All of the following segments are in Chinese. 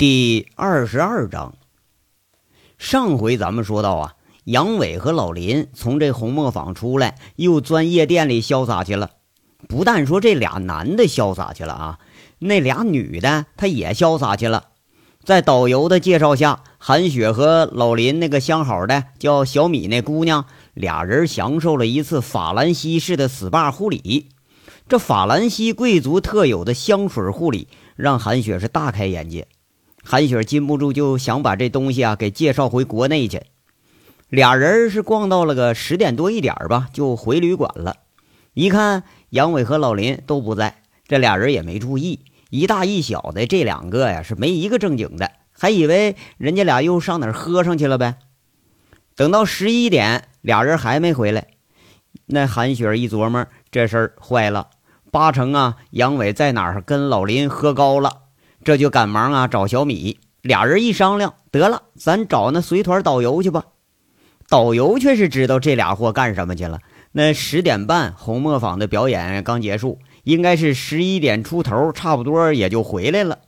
第二十二章，上回咱们说到啊，杨伟和老林从这红磨坊出来，又钻夜店里潇洒去了。不但说这俩男的潇洒去了啊，那俩女的她也潇洒去了。在导游的介绍下，韩雪和老林那个相好的叫小米那姑娘，俩人享受了一次法兰西式的 SPA 护理。这法兰西贵族特有的香水护理，让韩雪是大开眼界。韩雪禁不住就想把这东西啊给介绍回国内去。俩人是逛到了个十点多一点吧，就回旅馆了。一看杨伟和老林都不在，这俩人也没注意，一大一小的这两个呀是没一个正经的，还以为人家俩又上哪儿喝上去了呗。等到十一点，俩人还没回来，那韩雪一琢磨，这事儿坏了，八成啊杨伟在哪儿跟老林喝高了。这就赶忙啊找小米，俩人一商量，得了，咱找那随团导游去吧。导游却是知道这俩货干什么去了。那十点半红磨坊的表演刚结束，应该是十一点出头，差不多也就回来了。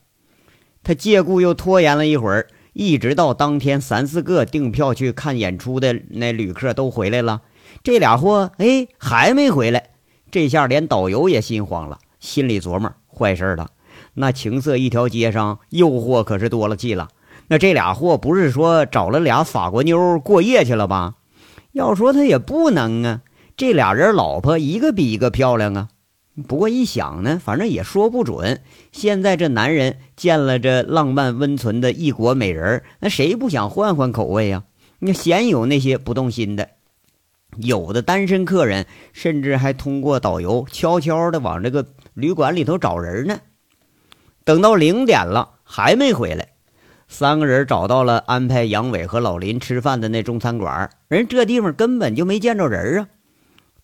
他借故又拖延了一会儿，一直到当天三四个订票去看演出的那旅客都回来了，这俩货哎还没回来。这下连导游也心慌了，心里琢磨坏事了。那情色一条街上，诱惑可是多了去了。那这俩货不是说找了俩法国妞过夜去了吧？要说他也不能啊，这俩人老婆一个比一个漂亮啊。不过一想呢，反正也说不准。现在这男人见了这浪漫温存的异国美人，那谁不想换换口味呀？那鲜有那些不动心的，有的单身客人甚至还通过导游悄悄的往这个旅馆里头找人呢。等到零点了还没回来，三个人找到了安排杨伟和老林吃饭的那中餐馆，人这地方根本就没见着人啊！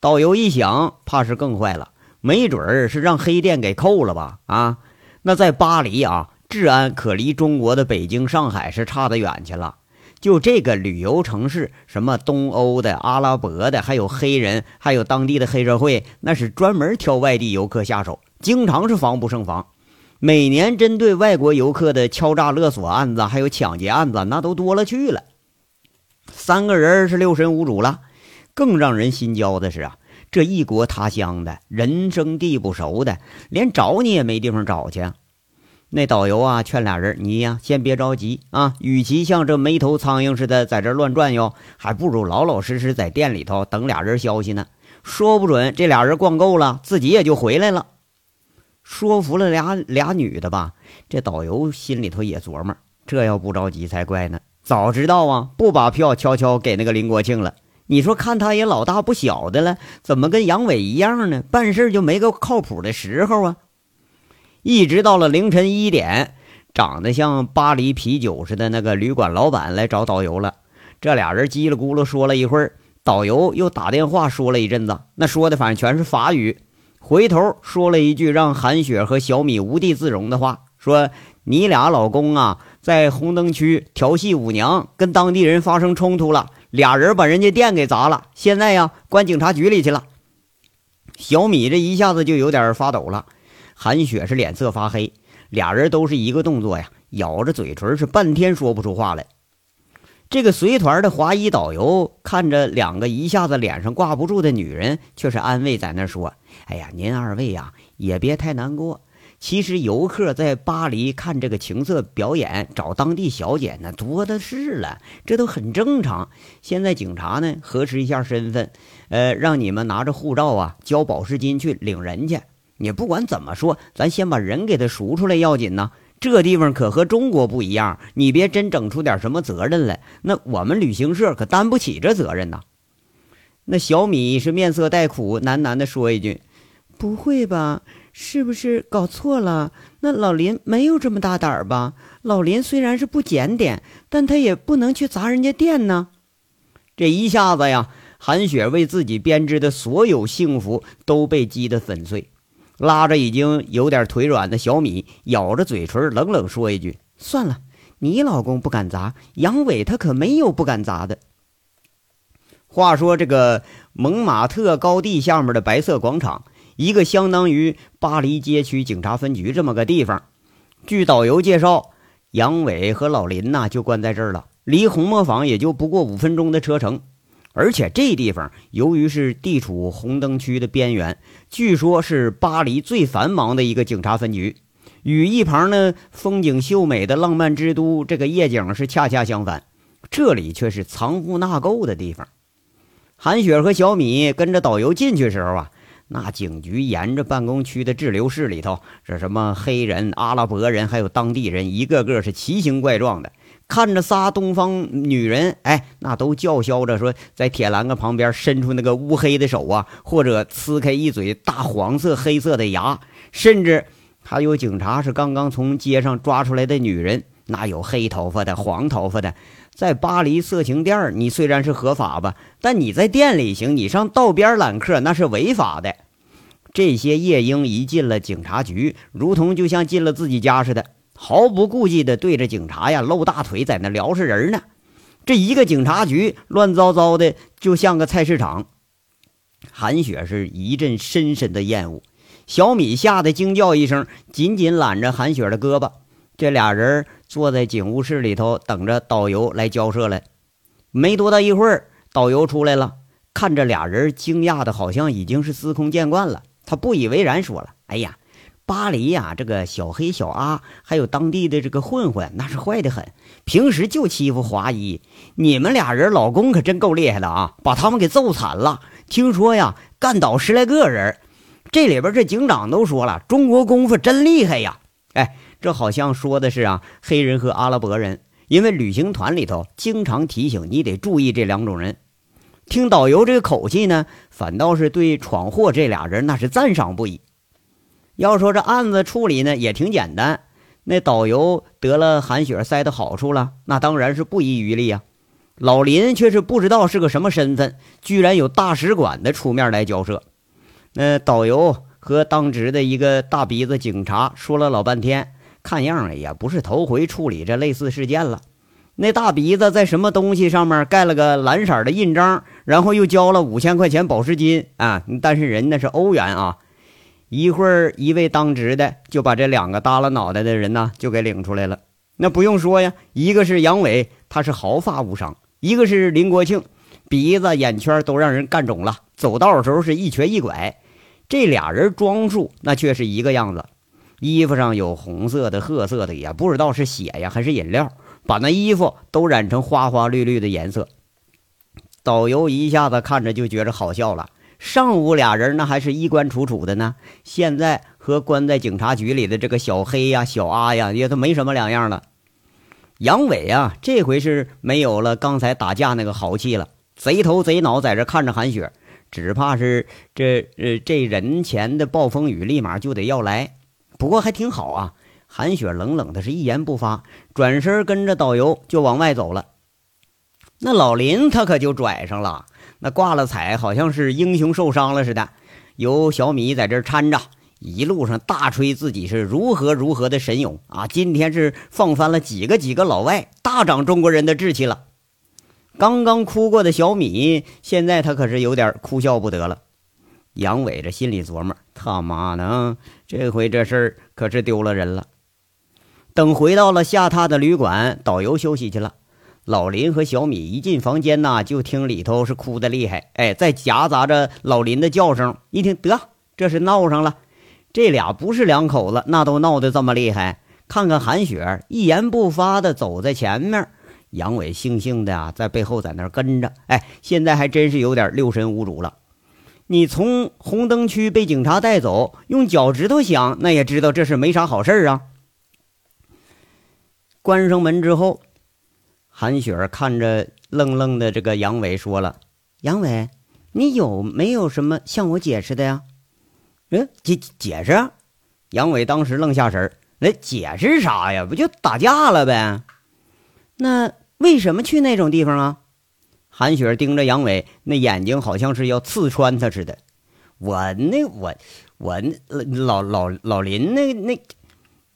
导游一想，怕是更坏了，没准儿是让黑店给扣了吧？啊，那在巴黎啊，治安可离中国的北京、上海是差得远去了。就这个旅游城市，什么东欧的、阿拉伯的，还有黑人，还有当地的黑社会，那是专门挑外地游客下手，经常是防不胜防。每年针对外国游客的敲诈勒索案子，还有抢劫案子，那都多了去了。三个人是六神无主了。更让人心焦的是啊，这异国他乡的人生地不熟的，连找你也没地方找去。那导游啊，劝俩人：“你呀，先别着急啊。与其像这没头苍蝇似的在这乱转悠，还不如老老实实在店里头等俩人消息呢。说不准这俩人逛够了，自己也就回来了。”说服了俩俩女的吧，这导游心里头也琢磨：这要不着急才怪呢。早知道啊，不把票悄悄给那个林国庆了。你说看他也老大不小的了，怎么跟杨伟一样呢？办事就没个靠谱的时候啊！一直到了凌晨一点，长得像巴黎啤酒似的那个旅馆老板来找导游了。这俩人叽里咕噜说了一会儿，导游又打电话说了一阵子，那说的反正全是法语。回头说了一句让韩雪和小米无地自容的话，说：“你俩老公啊，在红灯区调戏舞娘，跟当地人发生冲突了，俩人把人家店给砸了，现在呀，关警察局里去了。”小米这一下子就有点发抖了，韩雪是脸色发黑，俩人都是一个动作呀，咬着嘴唇是半天说不出话来。这个随团的华裔导游看着两个一下子脸上挂不住的女人，却是安慰在那说。哎呀，您二位呀，也别太难过。其实游客在巴黎看这个情色表演，找当地小姐那多的是了，这都很正常。现在警察呢核实一下身份，呃，让你们拿着护照啊，交保释金去领人去。你不管怎么说，咱先把人给他赎出来要紧呢。这地方可和中国不一样，你别真整出点什么责任来，那我们旅行社可担不起这责任呐。那小米是面色带苦，喃喃地说一句。不会吧？是不是搞错了？那老林没有这么大胆吧？老林虽然是不检点，但他也不能去砸人家店呢。这一下子呀，韩雪为自己编织的所有幸福都被击得粉碎，拉着已经有点腿软的小米，咬着嘴唇，冷冷说一句：“算了，你老公不敢砸，杨伟他可没有不敢砸的。”话说这个蒙马特高地下面的白色广场。一个相当于巴黎街区警察分局这么个地方，据导游介绍，杨伟和老林呐就关在这儿了，离红磨坊也就不过五分钟的车程。而且这地方由于是地处红灯区的边缘，据说是巴黎最繁忙的一个警察分局，与一旁呢风景秀美的浪漫之都这个夜景是恰恰相反。这里却是藏污纳垢的地方。韩雪和小米跟着导游进去时候啊。那警局沿着办公区的滞留室里头，这什么黑人、阿拉伯人，还有当地人，一个个是奇形怪状的。看着仨东方女人，哎，那都叫嚣着说，在铁栏杆旁边伸出那个乌黑的手啊，或者呲开一嘴大黄色、黑色的牙，甚至还有警察是刚刚从街上抓出来的女人，那有黑头发的、黄头发的。在巴黎色情店，你虽然是合法吧，但你在店里行，你上道边揽客那是违法的。这些夜莺一进了警察局，如同就像进了自己家似的，毫不顾忌地对着警察呀露大腿，在那撩是人呢。这一个警察局乱糟糟的，就像个菜市场。韩雪是一阵深深的厌恶，小米吓得惊叫一声，紧紧揽着韩雪的胳膊。这俩人。坐在警务室里头等着导游来交涉来，没多大一会儿，导游出来了，看着俩人，惊讶的好像已经是司空见惯了。他不以为然说了：“哎呀，巴黎呀，这个小黑、小阿，还有当地的这个混混，那是坏的很，平时就欺负华裔。你们俩人老公可真够厉害的啊，把他们给揍惨了。听说呀，干倒十来个人。这里边这警长都说了，中国功夫真厉害呀。哎。”这好像说的是啊，黑人和阿拉伯人，因为旅行团里头经常提醒你得注意这两种人。听导游这个口气呢，反倒是对闯祸这俩人那是赞赏不已。要说这案子处理呢也挺简单，那导游得了韩雪塞的好处了，那当然是不遗余力啊。老林却是不知道是个什么身份，居然有大使馆的出面来交涉。那导游和当值的一个大鼻子警察说了老半天。看样也不是头回处理这类似事件了。那大鼻子在什么东西上面盖了个蓝色的印章，然后又交了五千块钱保释金啊！但是人那是欧元啊。一会儿，一位当值的就把这两个耷拉脑袋的人呢就给领出来了。那不用说呀，一个是杨伟，他是毫发无伤；一个是林国庆，鼻子、眼圈都让人干肿了，走道的时候是一瘸一拐。这俩人装束那却是一个样子。衣服上有红色的、褐色的，也不知道是血呀还是饮料，把那衣服都染成花花绿绿的颜色。导游一下子看着就觉着好笑了。上午俩人那还是衣冠楚楚的呢，现在和关在警察局里的这个小黑呀、小阿呀，也都没什么两样了。杨伟啊，这回是没有了刚才打架那个豪气了，贼头贼脑在这看着韩雪，只怕是这呃这人前的暴风雨立马就得要来。不过还挺好啊，韩雪冷冷的是一言不发，转身跟着导游就往外走了。那老林他可就拽上了，那挂了彩，好像是英雄受伤了似的，由小米在这搀着，一路上大吹自己是如何如何的神勇啊！今天是放翻了几个几个老外，大长中国人的志气了。刚刚哭过的小米，现在他可是有点哭笑不得了。杨伟这心里琢磨：他妈的，这回这事儿可是丢了人了。等回到了下榻的旅馆，导游休息去了。老林和小米一进房间呐，就听里头是哭的厉害，哎，在夹杂着老林的叫声。一听得，这是闹上了。这俩不是两口子，那都闹得这么厉害。看看韩雪一言不发的走在前面，杨伟悻悻的啊，在背后在那跟着。哎，现在还真是有点六神无主了。你从红灯区被警察带走，用脚趾头想，那也知道这是没啥好事啊。关上门之后，韩雪看着愣愣的这个杨伟，说了：“杨伟，你有没有什么向我解释的呀？”“嗯，解解释？”杨伟当时愣下神儿，“那解释啥呀？不就打架了呗？那为什么去那种地方啊？”韩雪盯着杨伟，那眼睛好像是要刺穿他似的。我那我我老老老林那那，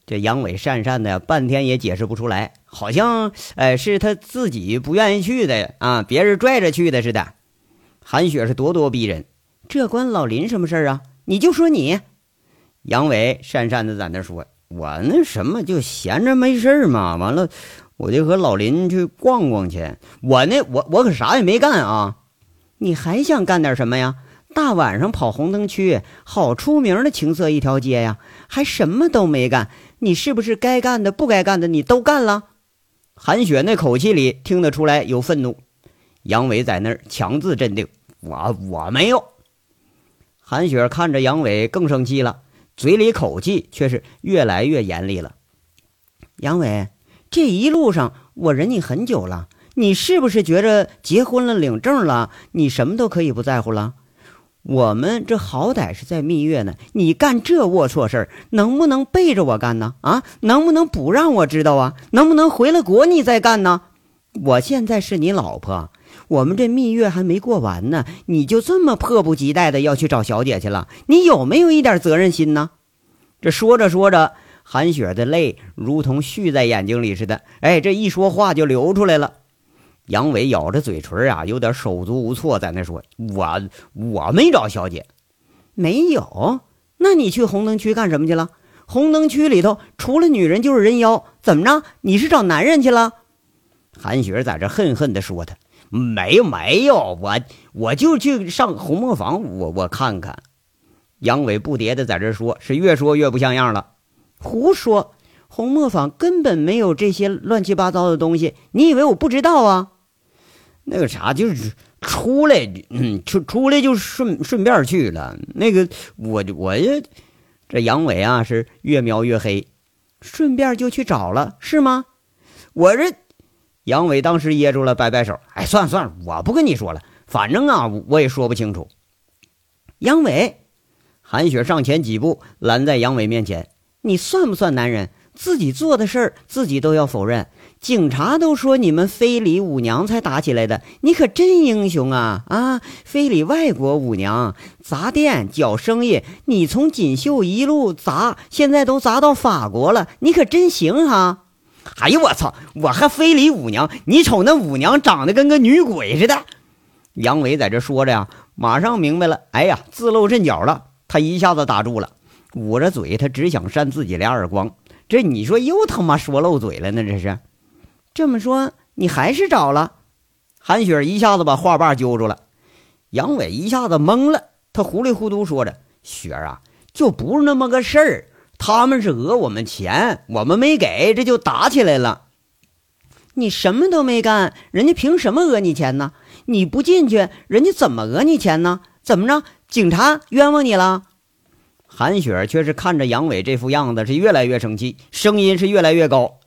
这杨伟讪讪的，半天也解释不出来，好像哎是他自己不愿意去的啊，别人拽着去的似的。韩雪是咄咄逼人，这关老林什么事啊？你就说你。杨伟讪讪的在那说：“我那什么就闲着没事儿嘛，完了我就和老林去逛逛去。我那我我可啥也没干啊！你还想干点什么呀？大晚上跑红灯区，好出名的情色一条街呀，还什么都没干？你是不是该干的、不该干的你都干了？韩雪那口气里听得出来有愤怒。杨伟在那儿强自镇定：“我我没有。”韩雪看着杨伟更生气了，嘴里口气却是越来越严厉了。杨伟，这一路上我忍你很久了，你是不是觉着结婚了、领证了，你什么都可以不在乎了？我们这好歹是在蜜月呢，你干这龌龊事儿，能不能背着我干呢？啊，能不能不让我知道啊？能不能回了国你再干呢？我现在是你老婆，我们这蜜月还没过完呢，你就这么迫不及待的要去找小姐去了？你有没有一点责任心呢？这说着说着，韩雪的泪如同蓄在眼睛里似的，哎，这一说话就流出来了。杨伟咬着嘴唇啊，有点手足无措，在那说：“我我没找小姐，没有。那你去红灯区干什么去了？红灯区里头除了女人就是人妖，怎么着？你是找男人去了？”韩雪在这恨恨地说：“他没有没有，我我就去上红磨坊，我我看看。”杨伟不迭的在这说，是越说越不像样了，胡说！红磨坊根本没有这些乱七八糟的东西，你以为我不知道啊？那个啥，就是出来，嗯，出出来就顺顺便去了。那个，我我这杨伟啊，是越描越黑，顺便就去找了，是吗？我这杨伟当时噎住了，摆摆手，哎，算了算了，我不跟你说了，反正啊，我也说不清楚。杨伟，韩雪上前几步，拦在杨伟面前，你算不算男人？自己做的事儿，自己都要否认。警察都说你们非礼舞娘才打起来的，你可真英雄啊！啊，非礼外国舞娘，砸店搅生意，你从锦绣一路砸，现在都砸到法国了，你可真行哈！哎呦我操，我还非礼舞娘？你瞅那舞娘长得跟个女鬼似的。杨伟在这说着呀，马上明白了，哎呀，自露阵脚了。他一下子打住了，捂着嘴，他只想扇自己俩耳光。这你说又他妈说漏嘴了呢？这是，这么说你还是找了？韩雪一下子把话把揪住了，杨伟一下子懵了，他糊里糊涂说着：“雪儿啊，就不是那么个事儿，他们是讹我们钱，我们没给，这就打起来了。你什么都没干，人家凭什么讹你钱呢？你不进去，人家怎么讹你钱呢？怎么着？警察冤枉你了？”韩雪却是看着杨伟这副样子，是越来越生气，声音是越来越高：“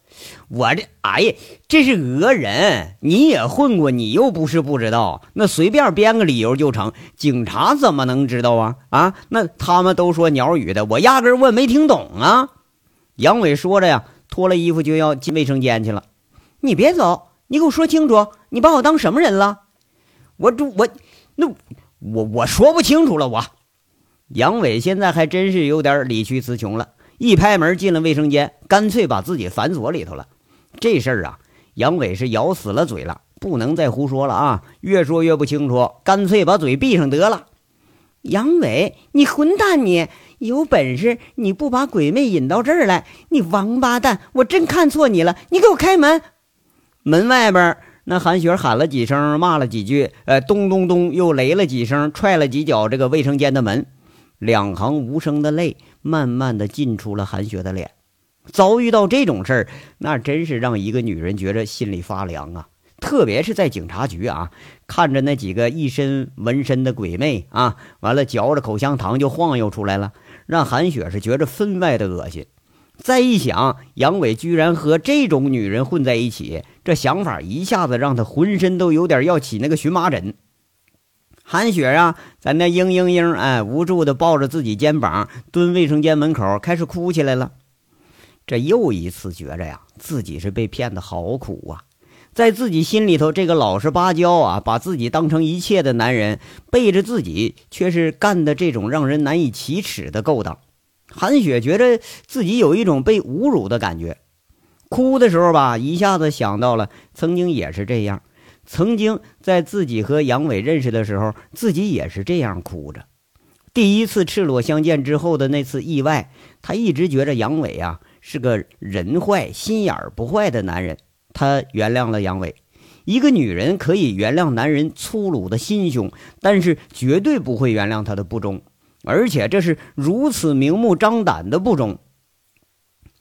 我这，哎呀，这是讹人！你也混过，你又不是不知道，那随便编个理由就成。警察怎么能知道啊？啊，那他们都说鸟语的，我压根我没听懂啊！”杨伟说着呀，脱了衣服就要进卫生间去了。你别走，你给我说清楚，你把我当什么人了？我这我那我我说不清楚了，我。杨伟现在还真是有点理屈词穷了，一拍门进了卫生间，干脆把自己反锁里头了。这事儿啊，杨伟是咬死了嘴了，不能再胡说了啊！越说越不清楚，干脆把嘴闭上得了。杨伟，你混蛋！你有本事你不把鬼魅引到这儿来？你王八蛋！我真看错你了！你给我开门！门外边，那韩雪喊了几声，骂了几句，呃，咚咚咚又雷了几声，踹了几脚这个卫生间的门。两行无声的泪，慢慢的进出了韩雪的脸。遭遇到这种事儿，那真是让一个女人觉着心里发凉啊！特别是在警察局啊，看着那几个一身纹身的鬼魅啊，完了嚼着口香糖就晃悠出来了，让韩雪是觉着分外的恶心。再一想，杨伟居然和这种女人混在一起，这想法一下子让他浑身都有点要起那个荨麻疹。韩雪啊，在那嘤嘤嘤，哎，无助的抱着自己肩膀，蹲卫生间门口，开始哭起来了。这又一次觉着呀，自己是被骗的好苦啊！在自己心里头，这个老实巴交啊，把自己当成一切的男人，背着自己却是干的这种让人难以启齿的勾当。韩雪觉着自己有一种被侮辱的感觉，哭的时候吧，一下子想到了曾经也是这样。曾经在自己和杨伟认识的时候，自己也是这样哭着。第一次赤裸相见之后的那次意外，他一直觉着杨伟啊是个人坏、心眼儿不坏的男人，他原谅了杨伟。一个女人可以原谅男人粗鲁的心胸，但是绝对不会原谅他的不忠，而且这是如此明目张胆的不忠。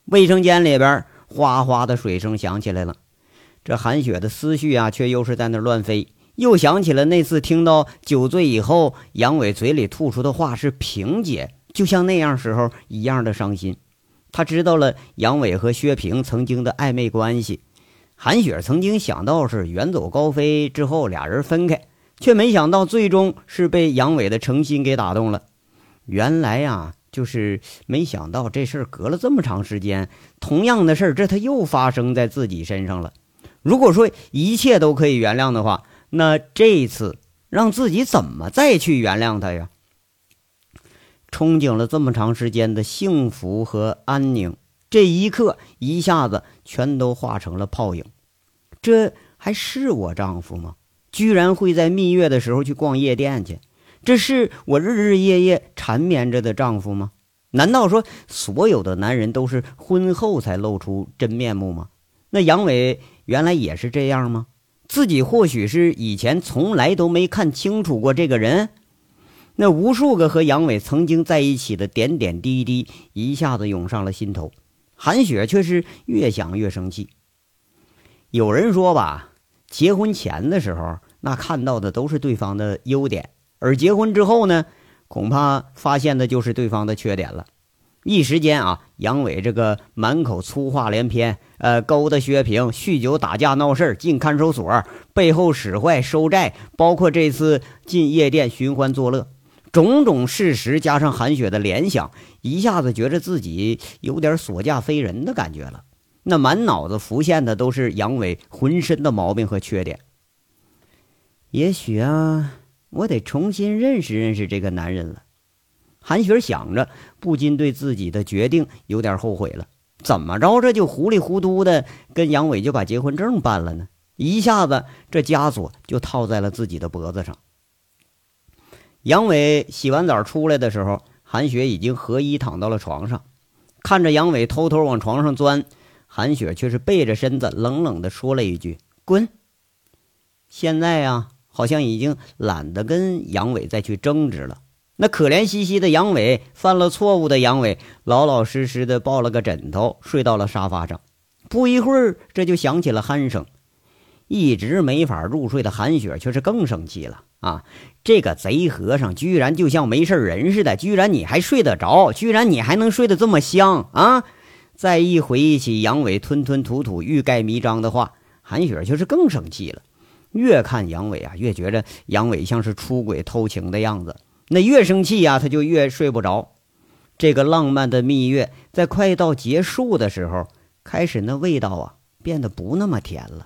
卫生间里边哗哗的水声响起来了，这韩雪的思绪啊，却又是在那乱飞，又想起了那次听到酒醉以后杨伟嘴里吐出的话是“萍姐”，就像那样时候一样的伤心。他知道了杨伟和薛平曾经的暧昧关系。韩雪曾经想到是远走高飞之后俩人分开，却没想到最终是被杨伟的诚心给打动了。原来呀，就是没想到这事儿隔了这么长时间，同样的事儿这他又发生在自己身上了。如果说一切都可以原谅的话，那这一次让自己怎么再去原谅他呀？憧憬了这么长时间的幸福和安宁。这一刻，一下子全都化成了泡影。这还是我丈夫吗？居然会在蜜月的时候去逛夜店去？这是我日日夜夜缠绵着的丈夫吗？难道说所有的男人都是婚后才露出真面目吗？那杨伟原来也是这样吗？自己或许是以前从来都没看清楚过这个人。那无数个和杨伟曾经在一起的点点滴滴，一下子涌上了心头。韩雪却是越想越生气。有人说吧，结婚前的时候，那看到的都是对方的优点，而结婚之后呢，恐怕发现的就是对方的缺点了。一时间啊，杨伟这个满口粗话连篇，呃，勾搭薛平，酗酒打架闹事进看守所，背后使坏收债，包括这次进夜店寻欢作乐。种种事实加上韩雪的联想，一下子觉着自己有点所嫁非人的感觉了。那满脑子浮现的都是杨伟浑身的毛病和缺点。也许啊，我得重新认识认识这个男人了。韩雪想着，不禁对自己的决定有点后悔了。怎么着，这就糊里糊涂的跟杨伟就把结婚证办了呢？一下子，这枷锁就套在了自己的脖子上。杨伟洗完澡出来的时候，韩雪已经和衣躺到了床上，看着杨伟偷偷往床上钻，韩雪却是背着身子冷冷地说了一句：“滚。”现在呀，好像已经懒得跟杨伟再去争执了。那可怜兮兮的杨伟，犯了错误的杨伟，老老实实的抱了个枕头，睡到了沙发上。不一会儿，这就响起了鼾声。一直没法入睡的韩雪却是更生气了啊！这个贼和尚居然就像没事人似的，居然你还睡得着，居然你还能睡得这么香啊！再一回忆起杨伟吞吞吐吐、欲盖弥彰的话，韩雪却是更生气了。越看杨伟啊，越觉着杨伟像是出轨偷情的样子。那越生气呀，他就越睡不着。这个浪漫的蜜月在快到结束的时候，开始那味道啊变得不那么甜了。